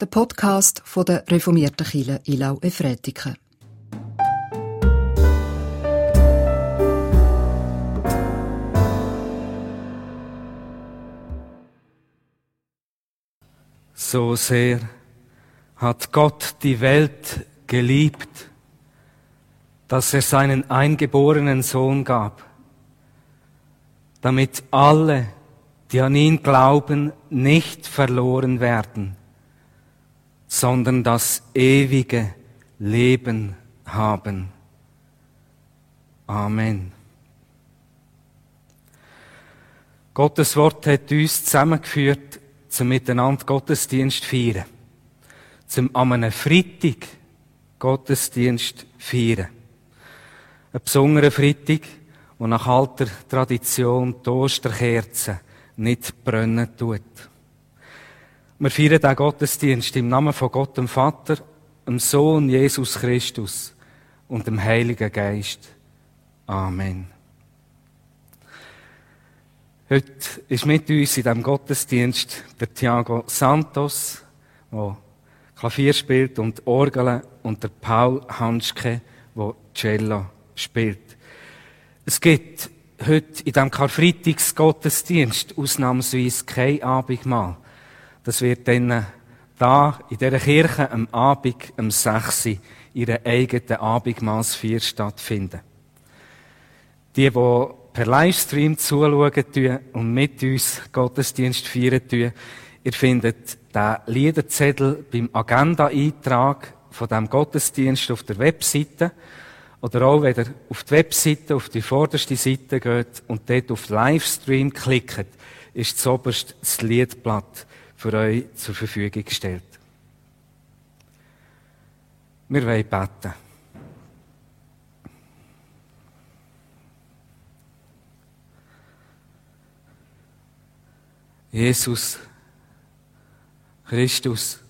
der Podcast von der reformierten Kirche Ilau Efretiken. So sehr hat Gott die Welt geliebt, dass er seinen eingeborenen Sohn gab, damit alle, die an ihn glauben, nicht verloren werden, sondern das ewige Leben haben. Amen. Gottes Wort hat uns zusammengeführt zum Miteinander Gottesdienst feiern. Zum am einem Freitag Gottesdienst feiern. Ein besonderer Freitag, wo nach alter Tradition die Osterkerze nicht brennen tut. Wir feiern den Gottesdienst im Namen von Gott dem Vater, dem Sohn Jesus Christus und dem Heiligen Geist. Amen. Heute ist mit uns in diesem Gottesdienst der Thiago Santos, der Klavier spielt und Orgel, und der Paul Hanschke, der Cello spielt. Es gibt heute in diesem Karfreitagsgottesdienst ausnahmsweise kein Abendmahl. Das wird dann da in dieser Kirche am Abend um 6 Uhr ihre eigene Abendmahlsfeier stattfinden. Die, die per Livestream zuschauen und mit uns Gottesdienst feiern tun, ihr findet den Liederzettel beim Agenda-Eintrag von dem Gottesdienst auf der Webseite. Oder auch, wenn ihr auf die Webseite, auf die vorderste Seite geht und dort auf Livestream klickt, ist das Liedblatt für euch zur Verfügung gestellt. Wir wollen beten. Jesus, Christus,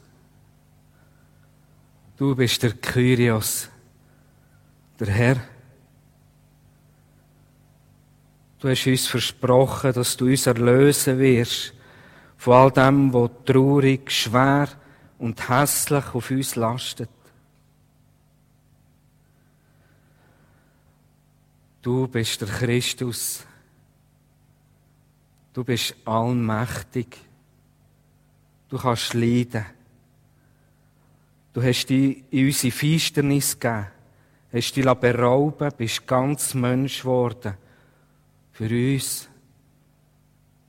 du bist der Kyrios, der Herr. Du hast uns versprochen, dass du uns erlösen wirst von all dem, was traurig, schwer und hässlich auf uns lastet. Du bist der Christus, Du bist allmächtig. Du kannst leiden. Du hast dich in unsere Finsternis gegeben. Hast dich berauben, bist ganz Mensch geworden. Für uns.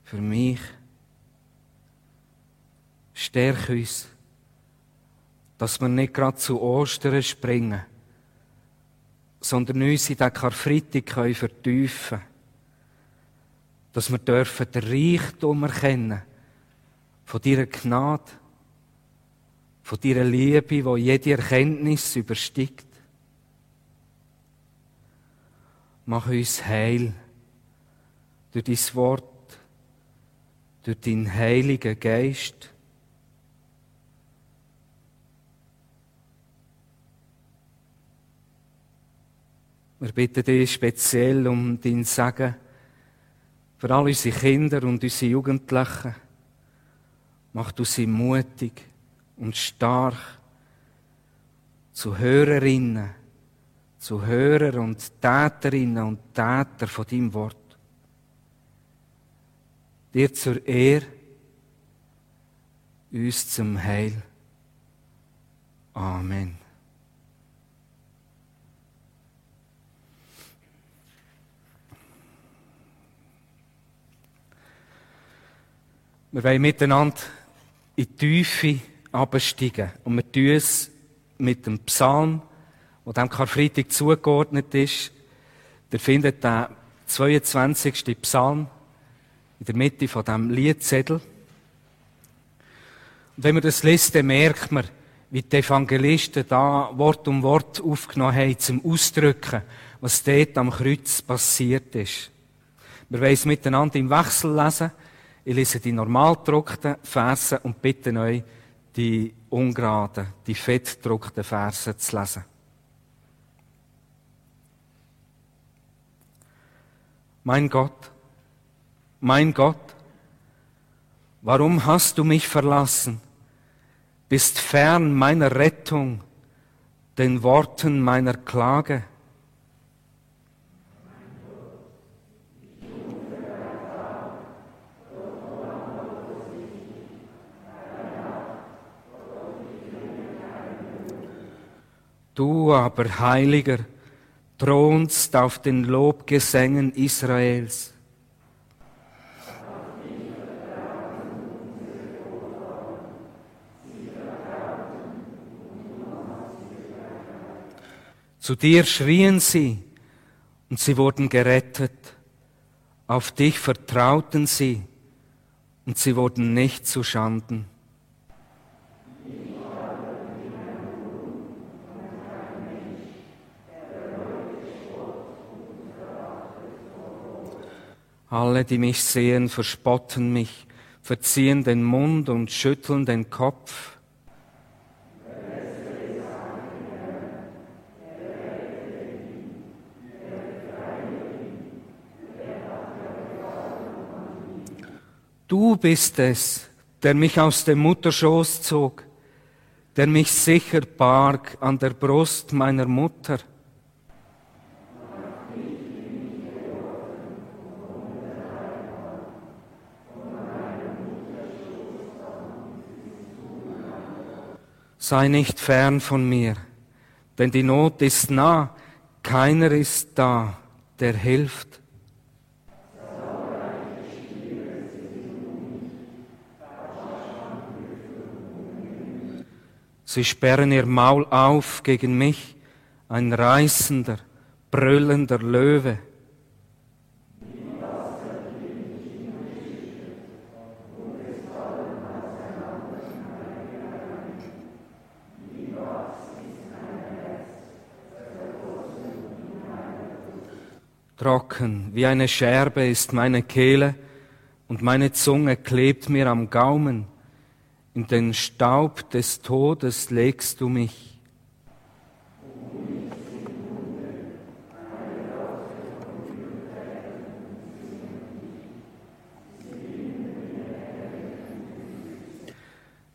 Für mich. Stärk uns, dass wir nicht gerade zu Ostern springen, sondern uns in den Karfreitag vertiefen können dass wir dürfen den Reichtum erkennen von deiner Gnade, von deiner Liebe, die jede Erkenntnis übersteigt. Mach uns heil durch dein Wort, durch deinen Heiligen Geist. Wir bitten dich speziell um dein Segen für all unsere Kinder und unsere Jugendlichen. Mach du sie mutig und stark zu Hörerinnen, zu Hörer und Täterinnen und Täter von deinem Wort. Dir zur Ehre, uns zum Heil. Amen. Wir wollen miteinander in die Tiefe absteigen. Und wir tun es mit dem Psalm, der dem Karfreitag zugeordnet ist. Ihr findet den 22. Psalm in der Mitte von dem Liedzettel. Und wenn man das liest, dann merkt man, wie die Evangelisten da Wort um Wort aufgenommen haben, zum Ausdrücken, was dort am Kreuz passiert ist. Wir wollen es miteinander im Wechsel lesen. Ich lese die normal gedruckten Verse und bitte euch, die ungeraden, die fett gedruckten Verse zu lesen. Mein Gott, mein Gott, warum hast du mich verlassen? bist fern meiner Rettung, den Worten meiner Klage. Du aber, Heiliger, thronst auf den Lobgesängen Israels. Zu dir schrien sie und sie wurden gerettet. Auf dich vertrauten sie und sie wurden nicht zu Schanden. Alle, die mich sehen, verspotten mich, verziehen den Mund und schütteln den Kopf. Du bist es, der mich aus dem Mutterschoß zog, der mich sicher barg an der Brust meiner Mutter. Sei nicht fern von mir, denn die Not ist nah, keiner ist da, der hilft. Sie sperren ihr Maul auf gegen mich, ein reißender, brüllender Löwe. Trocken wie eine Scherbe ist meine Kehle und meine Zunge klebt mir am Gaumen. In den Staub des Todes legst du mich.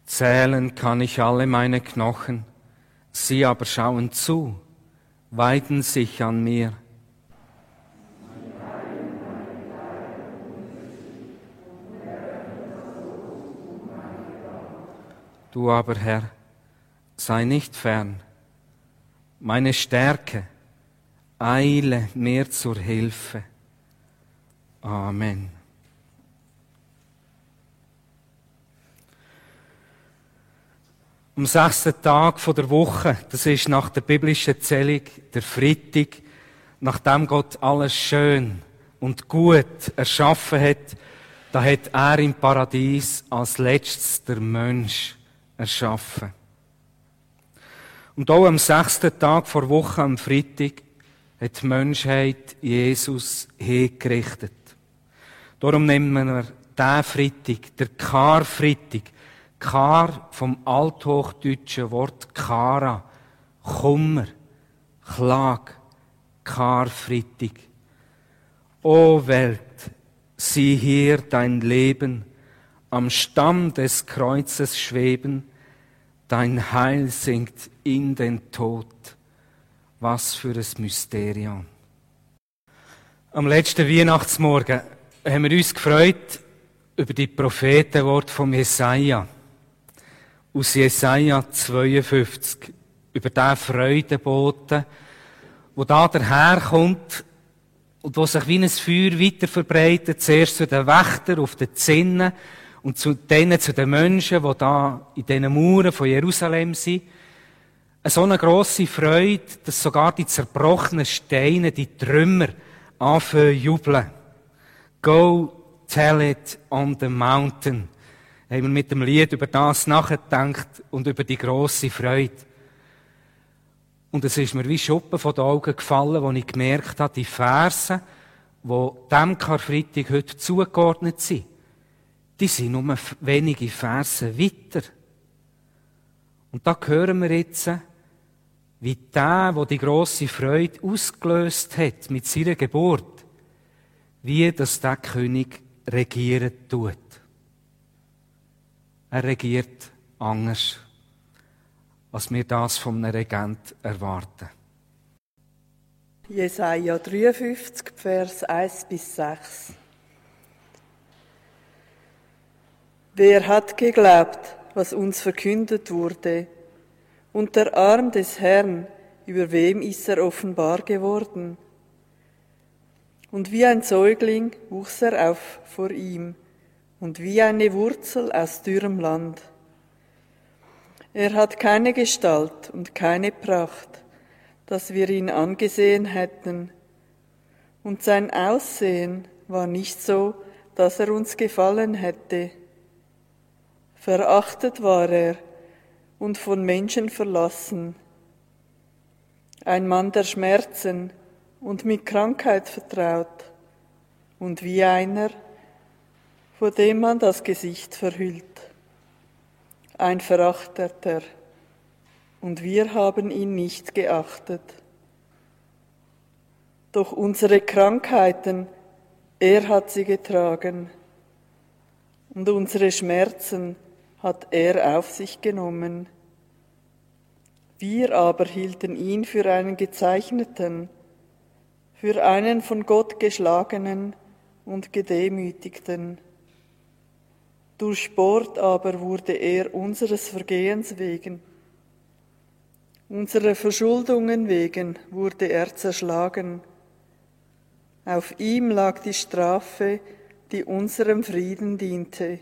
Zählen kann ich alle meine Knochen, sie aber schauen zu, weiden sich an mir. Du aber, Herr, sei nicht fern. Meine Stärke, eile mir zur Hilfe. Amen. Am sechsten Tag der Woche, das ist nach der biblischen Zählung der Freitag, nachdem Gott alles schön und gut erschaffen hat, da hat er im Paradies als letztes der Mensch erschaffen. Und auch am sechsten Tag vor Woche, am Freitag, hat die Menschheit Jesus hingerichtet. Darum nennen wir diesen Freitag, der Karfreitag. Kar vom althochdeutschen Wort Kara, Kummer, Klag, Karfreitag. O Welt, sieh hier dein Leben, am Stamm des Kreuzes schweben, dein Heil sinkt in den Tod. Was für ein Mysterium. Am letzten Weihnachtsmorgen haben wir uns gefreut über die Prophetenwort von Jesaja. Aus Jesaja 52. Über den Freudeboten, wo da daherkommt und wo sich wie ein Feuer weiter verbreitet, zuerst zu den Wächtern auf den Zinnen und zu denen, zu den Menschen, die da in diesen Mauern von Jerusalem sind, eine so eine grosse Freude, dass sogar die zerbrochenen Steine, die Trümmer, anfangen jubeln. Go tell it on the mountain. Haben wir mit dem Lied über das nachgedacht und über die grosse Freude. Und es ist mir wie Schuppen von den Augen gefallen, wo ich gemerkt habe, die Verse, die dem Karfreitag heute zugeordnet sind, die sind nur wenige Verse weiter. Und da hören wir jetzt, wie der, wo die große Freude ausgelöst hat mit seiner Geburt, wie das der König regieren tut. Er regiert anders als wir das vom Regent erwarten. Jesaja 53, Vers 1 bis 6. Wer hat geglaubt, was uns verkündet wurde? Und der Arm des Herrn, über wem ist er offenbar geworden? Und wie ein Säugling wuchs er auf vor ihm, und wie eine Wurzel aus dürrem Land. Er hat keine Gestalt und keine Pracht, dass wir ihn angesehen hätten, und sein Aussehen war nicht so, dass er uns gefallen hätte. Verachtet war er und von Menschen verlassen, ein Mann der Schmerzen und mit Krankheit vertraut, und wie einer, vor dem man das Gesicht verhüllt, ein Verachteter und wir haben ihn nicht geachtet. Doch unsere Krankheiten, er hat sie getragen und unsere Schmerzen hat er auf sich genommen. Wir aber hielten ihn für einen gezeichneten, für einen von Gott geschlagenen und gedemütigten. Durchbohrt aber wurde er unseres Vergehens wegen Unserer Verschuldungen wegen wurde er zerschlagen. Auf ihm lag die Strafe, die unserem Frieden diente.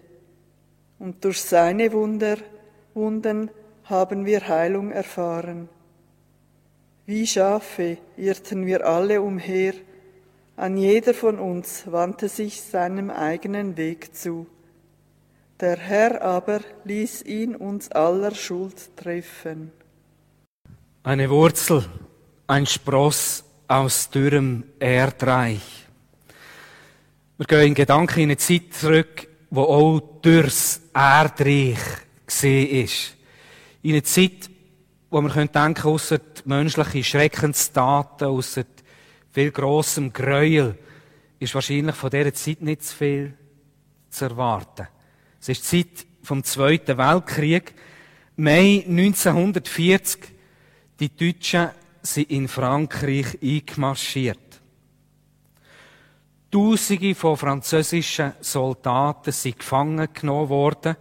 Und durch seine Wunder, Wunden haben wir Heilung erfahren. Wie Schafe irrten wir alle umher, an jeder von uns wandte sich seinem eigenen Weg zu. Der Herr aber ließ ihn uns aller Schuld treffen. Eine Wurzel, ein Spross aus dürrem Erdreich. Wir gehen in Gedanken in eine Zeit zurück, wo auch durchs Erdreich gesehen ist. In eine Zeit, wo man denken könnte, ausser menschliche Schreckenstaten, ausser viel grossem Gräuel, ist wahrscheinlich von dieser Zeit nicht zu viel zu erwarten. Es ist die Zeit vom Zweiten Weltkrieg. Mai 1940 die Deutschen sind in Frankreich eingemarschiert. Tausende von französischen Soldaten sind gefangen genommen worden.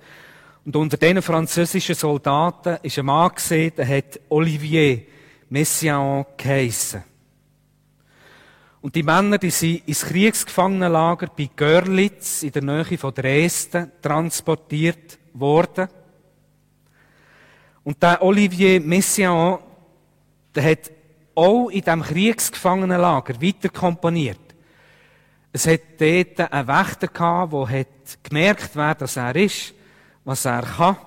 Und unter diesen französischen Soldaten ist ein Mann gesehen, der hat Olivier Messiaen geheissen. Und die Männer, die sind ins Kriegsgefangenenlager bei Görlitz in der Nähe von Dresden transportiert worden. Und der Olivier Messiaen, der hat auch in diesem Kriegsgefangenenlager weiter komponiert. Es hat dort einen Wächter gehabt, der hat gemerkt, wer das er ist, was er kann.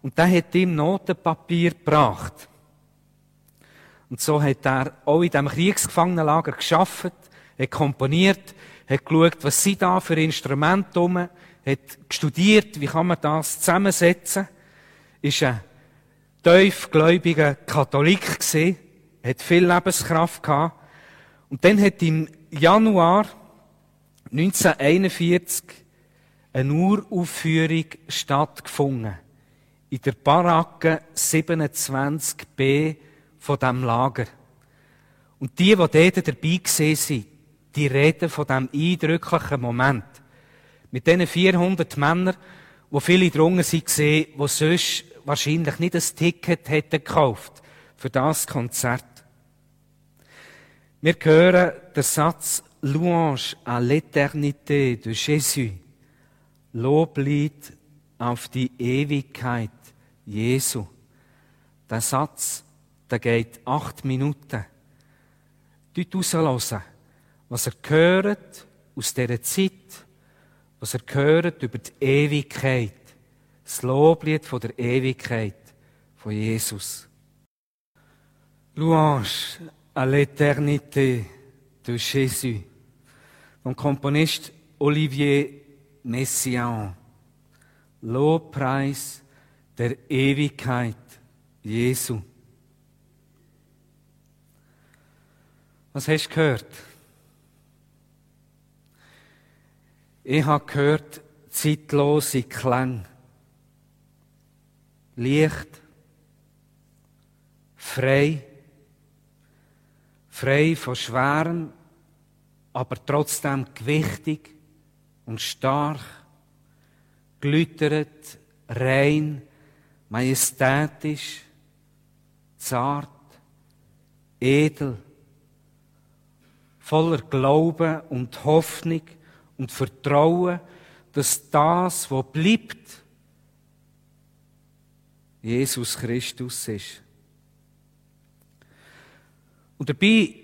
Und der hat ihm Notenpapier gebracht. Und so hat er auch in diesem Kriegsgefangenenlager geschafft, hat komponiert, hat geschaut, was sind da für Instrumente rum, hat studiert, wie kann man das zusammensetzen, ist ein tiefgläubiger Katholik gesehen, hat viel Lebenskraft gehabt. Und dann hat im Januar 1941 eine Uraufführung stattgefunden. In der Baracke 27b von dem Lager. Und die, die dort dabei gesehen sind, die reden von dem eindrücklichen Moment. Mit diesen 400 Männern, wo viele drungen gesehen, die sonst wahrscheinlich nicht ein Ticket hätten gekauft für das Konzert. Wir hören den Satz Louange à l'éternité de Jésus. Loblied auf die Ewigkeit Jesu. Der Satz, der geht acht Minuten. Dort raushören, was er hört aus dieser Zeit, was er hört über die Ewigkeit. Das Loblied von der Ewigkeit von Jesus. Louange à l'éternité de Jésus. Vom Komponist Olivier Messiaen. Lobpreis der Ewigkeit Jesu. Was hast du gehört? Ich habe gehört zeitlose Klänge. Licht, frei, frei von schwerem, aber trotzdem gewichtig und stark, glütert, rein, majestätisch, zart, edel, voller Glauben und Hoffnung und Vertrauen, dass das, was bleibt, Jesus Christus ist. Und dabei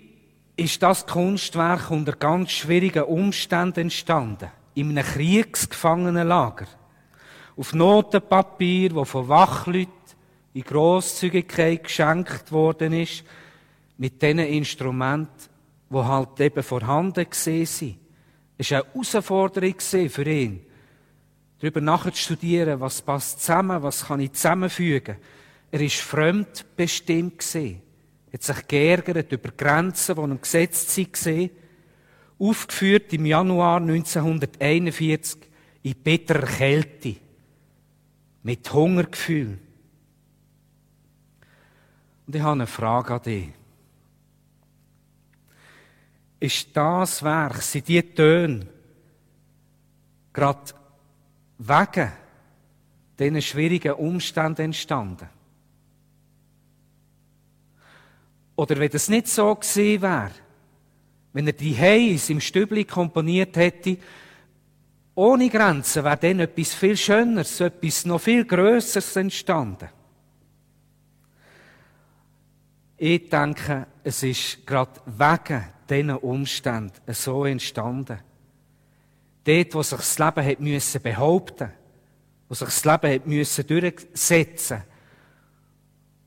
ist das Kunstwerk unter ganz schwierigen Umständen entstanden. In einem Kriegsgefangenenlager. Auf Notenpapier, wo von Wachleuten in Grosszügigkeit geschenkt worden ist, mit diesen Instrumenten, die halt eben vorhanden waren. Es war eine Herausforderung für ihn, darüber nachzustudieren, was passt zusammen, was kann ich zusammenfügen. Er war fremdbestimmt gewesen. Hat sich geärgert über Grenzen, die ihm gesetzt waren. Aufgeführt im Januar 1941 in bitterer Kälte. Mit Hungergefühl. Und ich habe eine Frage an dich. Ist das Werk, sind die Töne, gerade wegen diesen schwierigen Umständen entstanden? Oder wenn das nicht so gewesen wäre, wenn er die Heis im Stübli komponiert hätte, ohne Grenzen wäre dann etwas viel Schöneres, etwas noch viel Größeres entstanden. Ich denke, es ist gerade wegen diesen Umständen so entstanden. Dort, wo sich das Leben hat müssen behaupten, wo sich das Leben hat müssen durchsetzen,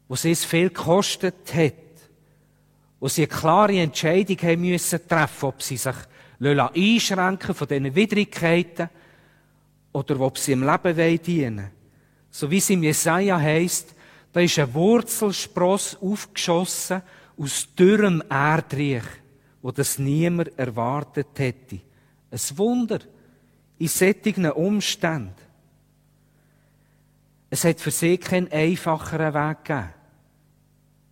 wo es viel gekostet hat, wo sie eine klare Entscheidung haben müssen treffen, ob sie sich einschränken von diesen Widrigkeiten oder ob sie im Leben dienen wollen. So wie es im Jesaja heisst, da ist ein Wurzelspross aufgeschossen aus dürrem Erdreich, wo das niemand erwartet hätte. Ein Wunder in sättigen Umständen. Es hat für sie keinen einfacheren Weg gegeben.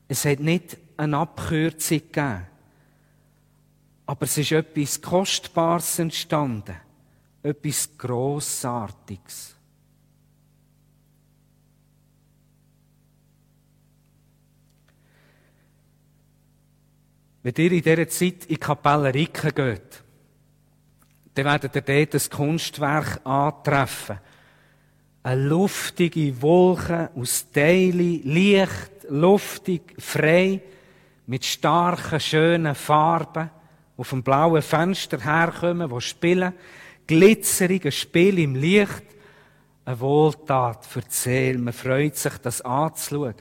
Es hat nicht eine Abkürzung gegeben. Aber es ist etwas Kostbares entstanden. Etwas Grossartiges. Wenn ihr in dieser Zeit in die Kapelle Ricken geht, dann werdet ihr dort ein Kunstwerk antreffen. Eine luftige Wolke aus Teilen, leicht, luftig, frei, mit starken, schönen Farben, auf dem blauen Fenster herkommen, wo spielen, glitzerige Spiel im Licht, eine Wohltat für die Seele. Man freut sich, das anzuschauen.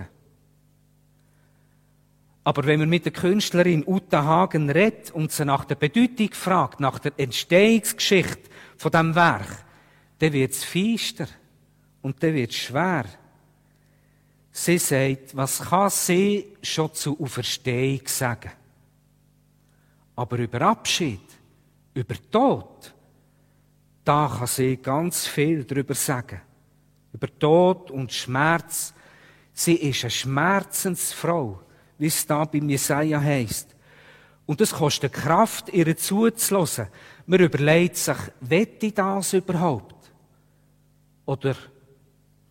Aber wenn man mit der Künstlerin Uta Hagen redet und sie nach der Bedeutung fragt, nach der Entstehungsgeschichte von dem Werk, dann wird es feister und dann wird es schwer. Sie sagt, was kann sie schon zu Auferstehung sagen? Aber über Abschied, über Tod, da kann sie ganz viel darüber sagen. Über Tod und Schmerz. Sie ist eine Schmerzensfrau, wie es da bei Jesaja heisst. Und es kostet Kraft, ihr zuzulassen. Man überlegt sich, wette ich das überhaupt? Oder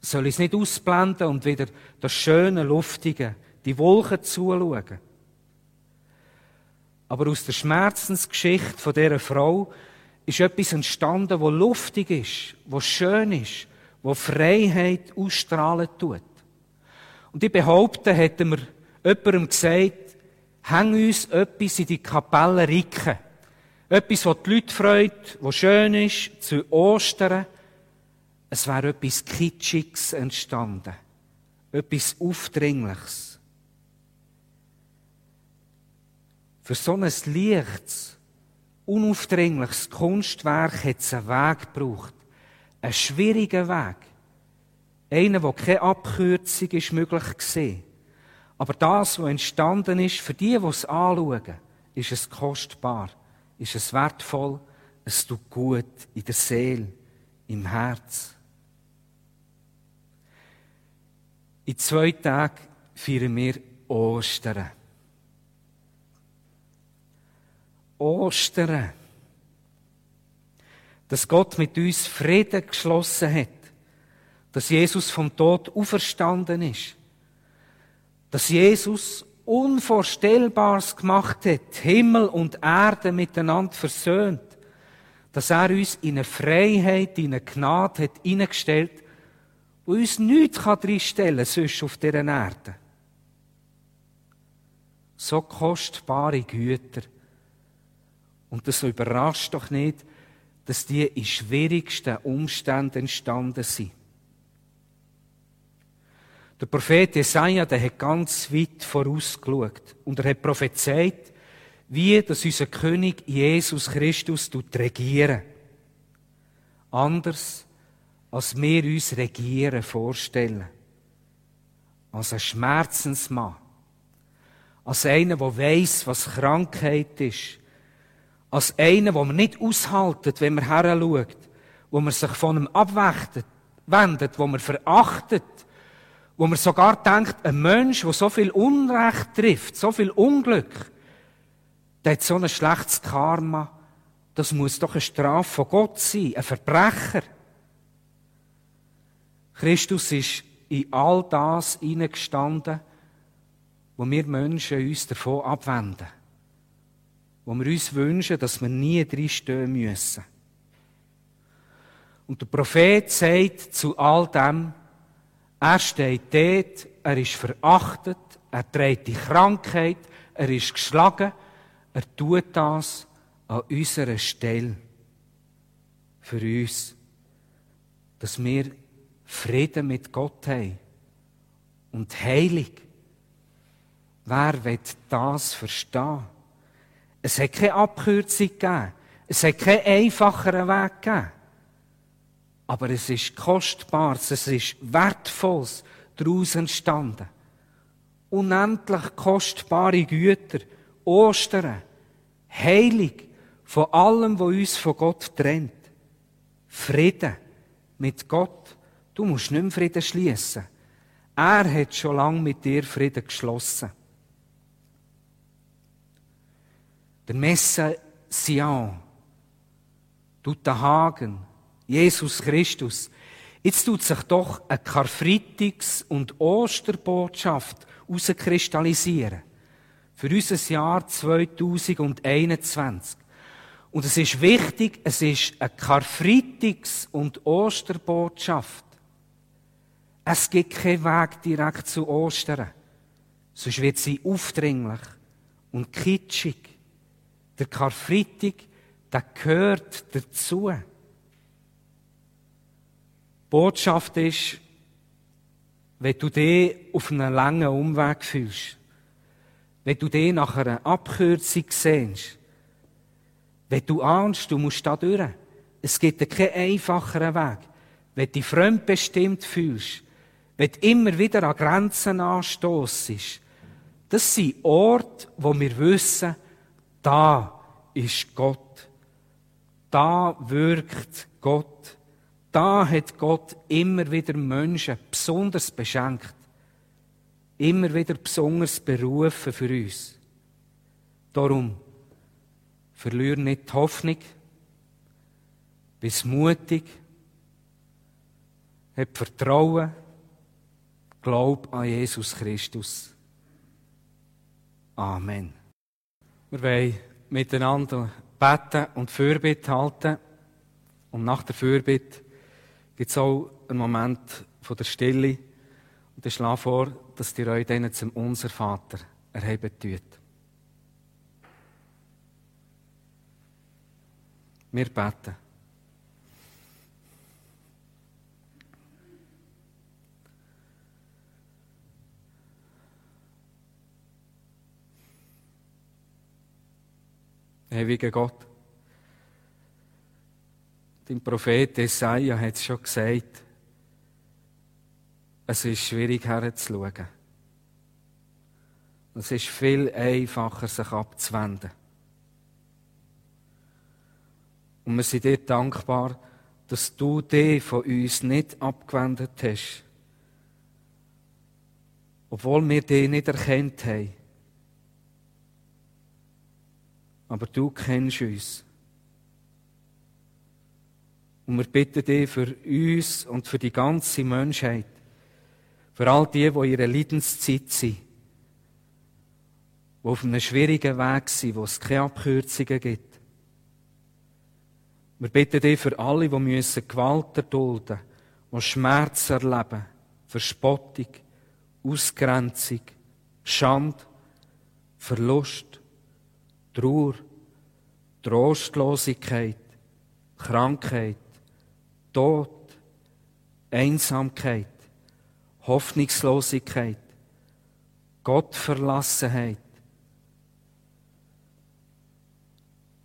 soll ich es nicht ausblenden und wieder das schöne, luftige, die Wolken zuschauen? Aber aus der Schmerzensgeschichte von dieser Frau ist etwas entstanden, wo luftig ist, wo schön ist, wo Freiheit ausstrahlen tut. Und ich behaupte, hätten wir jemandem gesagt, häng uns etwas in die Kapelle Ricken. Etwas, was die Leute freut, was schön ist, zu Ostern, es wäre etwas Kitschiges entstanden. Etwas Aufdringliches. Für so ein leichtes, unaufdringliches Kunstwerk hat es einen Weg gebraucht. Einen schwierigen Weg. Einen, wo keine Abkürzung ist möglich war. Aber das, was entstanden ist, für die, die es anschauen, ist es kostbar, ist es wertvoll, es tut gut in der Seele, im Herz. In zwei Tagen feiern wir Ostern. Ostern. Dass Gott mit uns Frieden geschlossen hat. Dass Jesus vom Tod auferstanden ist. Dass Jesus Unvorstellbares gemacht hat, Himmel und Erde miteinander versöhnt. Dass er uns in eine Freiheit, in eine Gnade hat hineingestellt, wo uns nichts reinstellen kann, sonst auf dieser Erde. So kostbare Güter. Und das überrascht doch nicht, dass die in schwierigsten Umständen entstanden sind. Der Prophet Jesaja, der hat ganz weit vorausgeschaut und er hat prophezeit, wie dass unser König Jesus Christus regieren. Anders, als wir uns Regieren vorstellen. Als ein Schmerzensmann. Als einer, der weiss, was Krankheit ist als einen, wo man nicht aushaltet, wenn man heranschaut, wo man sich von ihm abwendet, wo man verachtet, wo man sogar denkt, ein Mensch, der so viel Unrecht trifft, so viel Unglück, der hat so ein schlechtes Karma, das muss doch eine Strafe von Gott sein, ein Verbrecher. Christus ist in all das hineingestanden, wo wir Menschen uns davon abwenden wo wir uns wünschen, dass wir nie drinstehen müssen. Und der Prophet sagt zu all dem, er steht dort, er ist verachtet, er trägt die Krankheit, er ist geschlagen, er tut das an unserer Stelle. Für uns. Dass wir Frieden mit Gott haben. Und heilig. Wer wird das verstehen? Es hat keine Abkürzung gegeben. Es hat keinen einfacheren Weg gegeben. Aber es ist Kostbares, es ist Wertvolles daraus entstanden. Unendlich kostbare Güter, Ostern, heilig von allem, was uns von Gott trennt. Frieden mit Gott. Du musst nicht mehr Frieden schließen. Er hat schon lange mit dir Frieden geschlossen. der Messe Sion, Hagen, Jesus Christus. Jetzt tut sich doch eine Karfreitags- und Osterbotschaft herauskristallisieren. Für unser Jahr 2021. Und es ist wichtig, es ist eine Karfreitags- und Osterbotschaft. Es gibt keinen Weg direkt zu Ostern. Sonst wird sie aufdringlich und kitschig. Der Karfreitag, der gehört dazu. Die Botschaft ist, wenn du dich auf einen langen Umweg fühlst, wenn du dich nach einer Abkürzung sehnst, wenn du ahnst, du musst da durch, es gibt keinen einfacheren Weg, wenn du dich fremdbestimmt fühlst, wenn du immer wieder an Grenzen anstossest, das sind Orte, wo wir wissen, da ist Gott. Da wirkt Gott. Da hat Gott immer wieder Menschen besonders beschenkt. Immer wieder besonders berufen für uns. Darum, verlier nicht die Hoffnung. Bist mutig. Hab Vertrauen. Glaub an Jesus Christus. Amen. Wir wollen miteinander beten und Fürbitte halten. Und nach der Fürbitte gibt es auch einen Moment von der Stille. Und ich schlage vor, dass ihr euch dann zum Unser Vater erheben tut. Wir beten. Ewiger Gott. Dein Prophet Jesaja hat es schon gesagt, es ist schwierig herzuschauen. Es ist viel einfacher, sich abzuwenden. Und wir sind dir dankbar, dass du dich von uns nicht abgewendet hast, obwohl wir dich nicht erkannt haben. Aber du kennst uns. Und wir bitten dich für uns und für die ganze Menschheit, für all die, die in ihrer Leidenszeit sind, die auf einem schwierigen Weg sind, wo es keine Abkürzungen gibt. Wir bitten dich für alle, die müssen Gewalt erdulden, die Schmerz erleben, Verspottung, Ausgrenzung, Schand, Verlust, Trauer, Trostlosigkeit, Krankheit, Tod, Einsamkeit, Hoffnungslosigkeit, Gottverlassenheit.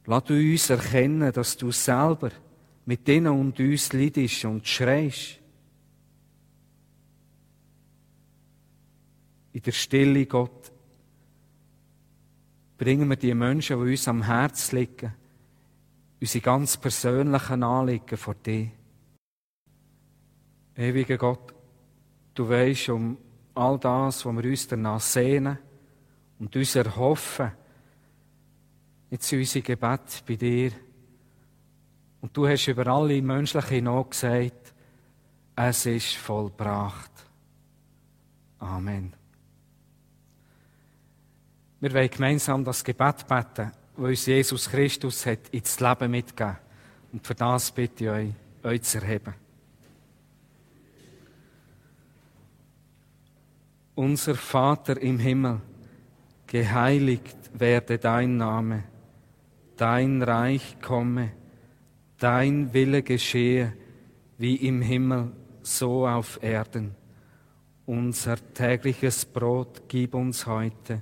Lass uns erkennen, dass du selber mit denen und uns leidest und schreist. In der Stille, Gott, bringen wir die Menschen, die uns am Herz liegen, unsere ganz persönlichen Anliegen vor dir. Ewiger Gott, du weißt um all das, was wir uns danach sehnen und uns erhoffen. Jetzt sind unsere Gebet bei dir. Und du hast über alle menschliche Not gesagt, es ist vollbracht. Amen. Wir wollen gemeinsam das Gebet beten, das uns Jesus Christus hat ins Leben mitgegeben. Und für das bitte ich euch, euch zu erheben. Unser Vater im Himmel, geheiligt werde dein Name, dein Reich komme, dein Wille geschehe, wie im Himmel, so auf Erden. Unser tägliches Brot gib uns heute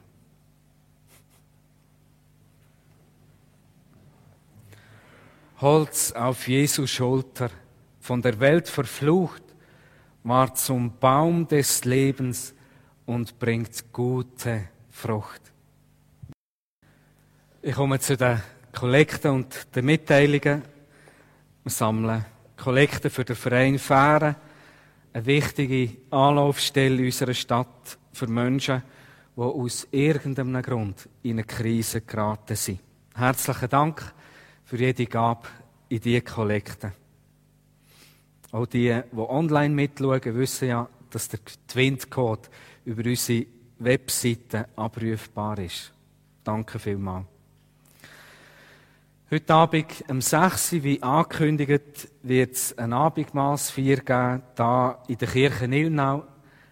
Holz auf Jesu Schulter, von der Welt verflucht, war zum Baum des Lebens und bringt gute Frucht. Ich komme zu den Kollekten und den Mitteilungen. Wir sammeln Kollekten für den Verein Fähren, eine wichtige Anlaufstelle unserer Stadt für Menschen, die aus irgendeinem Grund in eine Krise geraten sind. Herzlichen Dank für jede Gabe in diese Kollekte. Auch die, die online mitschauen, wissen ja, dass der Twint-Code über unsere Webseite abrufbar ist. Danke vielmals. Heute Abend um 6 Uhr, wie angekündigt, wird es ein Abendmahlsfeier geben, da in der Kirche Nilnau.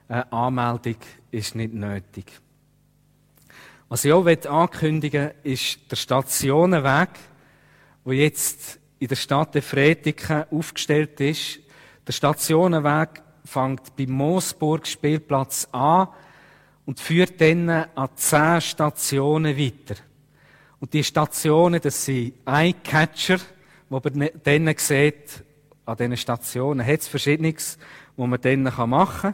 Eine Anmeldung ist nicht nötig. Was ich auch ankündigen will, ist der Stationenweg, der jetzt in der Stadt Efretiken aufgestellt ist. Der Stationenweg fängt beim Moosburg Spielplatz an und führt dann an zehn Stationen weiter. Und die Stationen, das sind Eyecatcher, wo man ne-, dann sieht, an diesen Stationen hat es Verschiedenes, was man dann machen kann.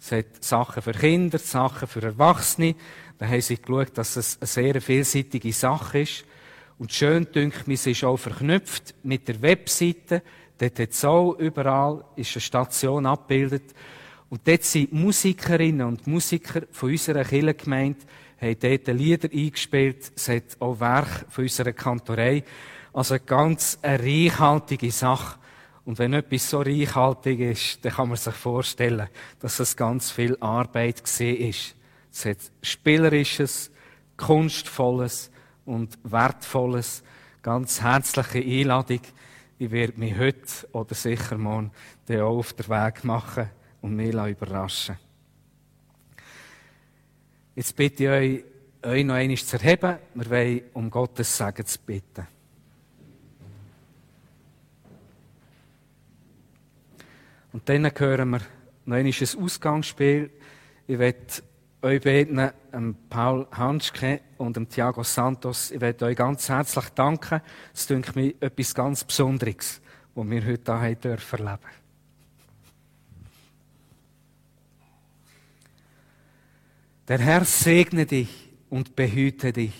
Es hat Sachen für Kinder, Sachen für Erwachsene. Da haben sie geschaut, dass es eine sehr vielseitige Sache ist. Und schön mir, es ist auch verknüpft mit der Webseite. Dort hat es auch überall, ist eine Station abgebildet. Und dort sind Musikerinnen und Musiker von unserer Kirchengemeinde haben dort Lieder eingespielt. Es hat auch Werk von unserer Kantorei. Also eine ganz eine reichhaltige Sache. Und wenn etwas so reichhaltig ist, dann kann man sich vorstellen, dass es ganz viel Arbeit gesehen ist. Es hat Spielerisches, Kunstvolles und Wertvolles. Ganz herzliche Einladung. Ich werde mich heute oder sicher morgen auch auf den Weg machen und mich überraschen Jetzt bitte ich euch, euch noch einmal zu erheben. Wir wollen um Gottes Segen zu bitten. Und dann hören wir noch einmal ein Ausgangsspiel. Ich werde euch beten, ähm, Paul Hanschke und dem Thiago Santos. Ich möchte euch ganz herzlich danken. Es ist mir etwas ganz Besonderes, was wir heute hier dürfen erleben. Der Herr segne dich und behüte dich.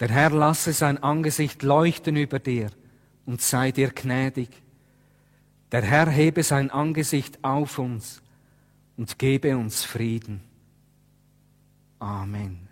Der Herr lasse sein Angesicht leuchten über dir und sei dir gnädig. Der Herr hebe sein Angesicht auf uns und gebe uns Frieden. Amen.